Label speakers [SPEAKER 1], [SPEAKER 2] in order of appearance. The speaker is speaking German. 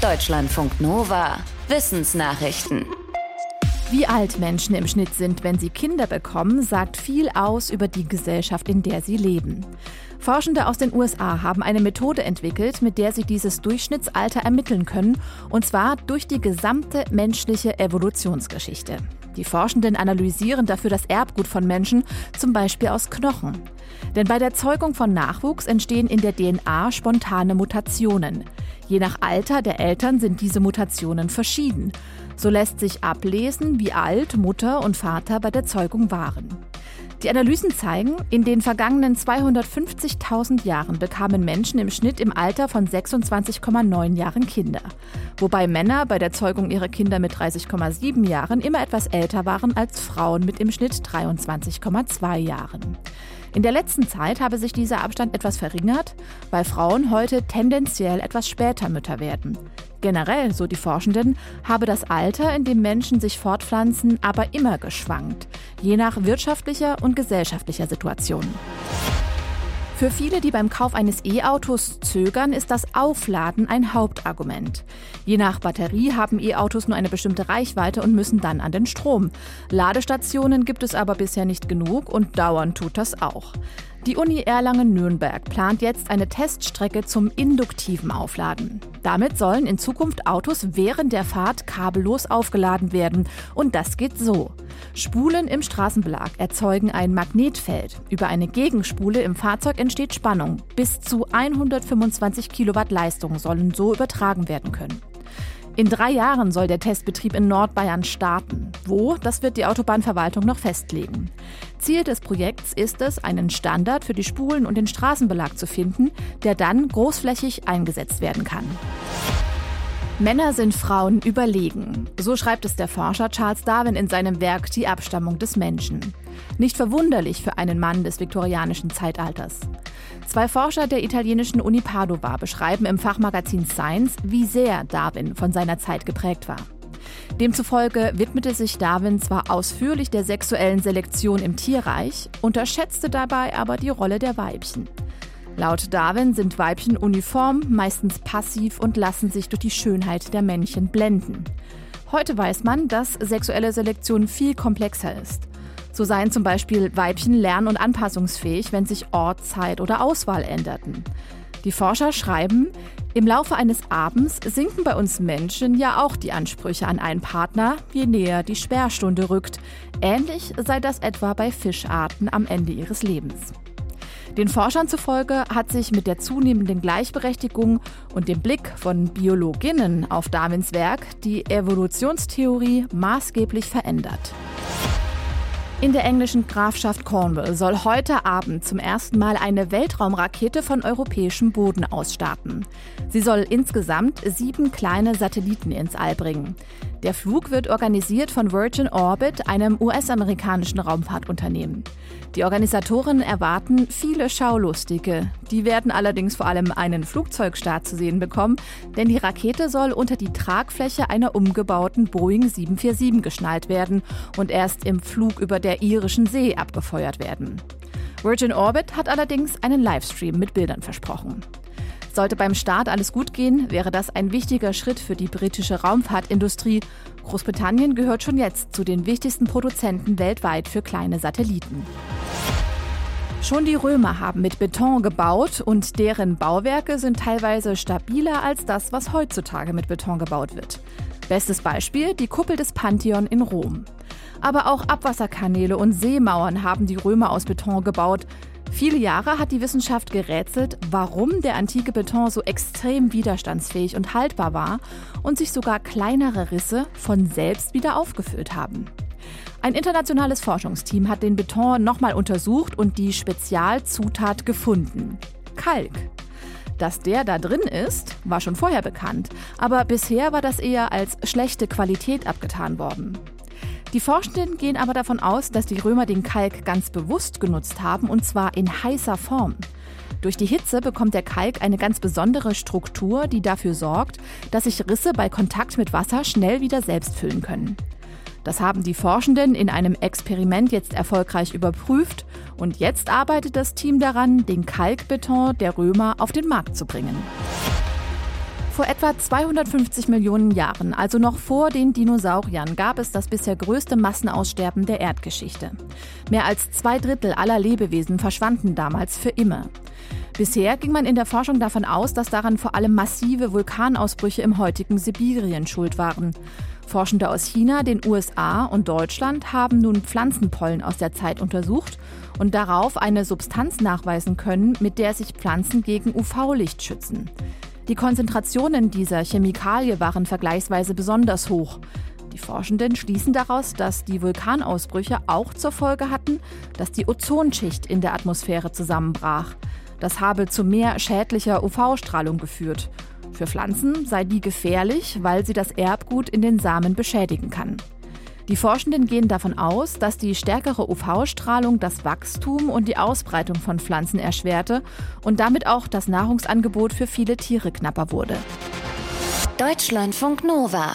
[SPEAKER 1] Deutschlandfunk Nova. Wissensnachrichten.
[SPEAKER 2] Wie alt Menschen im Schnitt sind, wenn sie Kinder bekommen, sagt viel aus über die Gesellschaft, in der sie leben. Forschende aus den USA haben eine Methode entwickelt, mit der sie dieses Durchschnittsalter ermitteln können, und zwar durch die gesamte menschliche Evolutionsgeschichte. Die Forschenden analysieren dafür das Erbgut von Menschen, zum Beispiel aus Knochen. Denn bei der Zeugung von Nachwuchs entstehen in der DNA spontane Mutationen. Je nach Alter der Eltern sind diese Mutationen verschieden. So lässt sich ablesen, wie alt Mutter und Vater bei der Zeugung waren. Die Analysen zeigen, in den vergangenen 250.000 Jahren bekamen Menschen im Schnitt im Alter von 26,9 Jahren Kinder. Wobei Männer bei der Zeugung ihrer Kinder mit 30,7 Jahren immer etwas älter waren als Frauen mit im Schnitt 23,2 Jahren. In der letzten Zeit habe sich dieser Abstand etwas verringert, weil Frauen heute tendenziell etwas später Mütter werden. Generell, so die Forschenden, habe das Alter, in dem Menschen sich fortpflanzen, aber immer geschwankt, je nach wirtschaftlicher und gesellschaftlicher Situation. Für viele, die beim Kauf eines E-Autos zögern, ist das Aufladen ein Hauptargument. Je nach Batterie haben E-Autos nur eine bestimmte Reichweite und müssen dann an den Strom. Ladestationen gibt es aber bisher nicht genug und dauernd tut das auch. Die Uni Erlangen-Nürnberg plant jetzt eine Teststrecke zum induktiven Aufladen. Damit sollen in Zukunft Autos während der Fahrt kabellos aufgeladen werden. Und das geht so. Spulen im Straßenbelag erzeugen ein Magnetfeld. Über eine Gegenspule im Fahrzeug entsteht Spannung. Bis zu 125 Kilowatt Leistung sollen so übertragen werden können. In drei Jahren soll der Testbetrieb in Nordbayern starten. Wo, das wird die Autobahnverwaltung noch festlegen. Ziel des Projekts ist es, einen Standard für die Spulen und den Straßenbelag zu finden, der dann großflächig eingesetzt werden kann. Männer sind Frauen überlegen. So schreibt es der Forscher Charles Darwin in seinem Werk Die Abstammung des Menschen. Nicht verwunderlich für einen Mann des viktorianischen Zeitalters. Zwei Forscher der italienischen Uni Padova beschreiben im Fachmagazin Science, wie sehr Darwin von seiner Zeit geprägt war. Demzufolge widmete sich Darwin zwar ausführlich der sexuellen Selektion im Tierreich, unterschätzte dabei aber die Rolle der Weibchen. Laut Darwin sind Weibchen uniform, meistens passiv und lassen sich durch die Schönheit der Männchen blenden. Heute weiß man, dass sexuelle Selektion viel komplexer ist. So seien zum Beispiel Weibchen lern- und anpassungsfähig, wenn sich Ort, Zeit oder Auswahl änderten. Die Forscher schreiben, im Laufe eines Abends sinken bei uns Menschen ja auch die Ansprüche an einen Partner, je näher die Sperrstunde rückt. Ähnlich sei das etwa bei Fischarten am Ende ihres Lebens. Den Forschern zufolge hat sich mit der zunehmenden Gleichberechtigung und dem Blick von Biologinnen auf Darwins Werk die Evolutionstheorie maßgeblich verändert. In der englischen Grafschaft Cornwall soll heute Abend zum ersten Mal eine Weltraumrakete von europäischem Boden ausstarten. Sie soll insgesamt sieben kleine Satelliten ins All bringen. Der Flug wird organisiert von Virgin Orbit, einem US-amerikanischen Raumfahrtunternehmen. Die Organisatoren erwarten viele Schaulustige. Die werden allerdings vor allem einen Flugzeugstart zu sehen bekommen, denn die Rakete soll unter die Tragfläche einer umgebauten Boeing 747 geschnallt werden und erst im Flug über der irischen See abgefeuert werden. Virgin Orbit hat allerdings einen Livestream mit Bildern versprochen. Sollte beim Start alles gut gehen, wäre das ein wichtiger Schritt für die britische Raumfahrtindustrie. Großbritannien gehört schon jetzt zu den wichtigsten Produzenten weltweit für kleine Satelliten. Schon die Römer haben mit Beton gebaut und deren Bauwerke sind teilweise stabiler als das, was heutzutage mit Beton gebaut wird. Bestes Beispiel die Kuppel des Pantheon in Rom. Aber auch Abwasserkanäle und Seemauern haben die Römer aus Beton gebaut. Viele Jahre hat die Wissenschaft gerätselt, warum der antike Beton so extrem widerstandsfähig und haltbar war und sich sogar kleinere Risse von selbst wieder aufgefüllt haben. Ein internationales Forschungsteam hat den Beton nochmal untersucht und die Spezialzutat gefunden. Kalk. Dass der da drin ist, war schon vorher bekannt, aber bisher war das eher als schlechte Qualität abgetan worden. Die Forschenden gehen aber davon aus, dass die Römer den Kalk ganz bewusst genutzt haben und zwar in heißer Form. Durch die Hitze bekommt der Kalk eine ganz besondere Struktur, die dafür sorgt, dass sich Risse bei Kontakt mit Wasser schnell wieder selbst füllen können. Das haben die Forschenden in einem Experiment jetzt erfolgreich überprüft und jetzt arbeitet das Team daran, den Kalkbeton der Römer auf den Markt zu bringen. Vor etwa 250 Millionen Jahren, also noch vor den Dinosauriern, gab es das bisher größte Massenaussterben der Erdgeschichte. Mehr als zwei Drittel aller Lebewesen verschwanden damals für immer. Bisher ging man in der Forschung davon aus, dass daran vor allem massive Vulkanausbrüche im heutigen Sibirien schuld waren. Forschende aus China, den USA und Deutschland haben nun Pflanzenpollen aus der Zeit untersucht und darauf eine Substanz nachweisen können, mit der sich Pflanzen gegen UV-Licht schützen. Die Konzentrationen dieser Chemikalie waren vergleichsweise besonders hoch. Die Forschenden schließen daraus, dass die Vulkanausbrüche auch zur Folge hatten, dass die Ozonschicht in der Atmosphäre zusammenbrach. Das habe zu mehr schädlicher UV-Strahlung geführt. Für Pflanzen sei die gefährlich, weil sie das Erbgut in den Samen beschädigen kann. Die Forschenden gehen davon aus, dass die stärkere UV-Strahlung das Wachstum und die Ausbreitung von Pflanzen erschwerte und damit auch das Nahrungsangebot für viele Tiere knapper wurde.
[SPEAKER 1] Deutschlandfunk Nova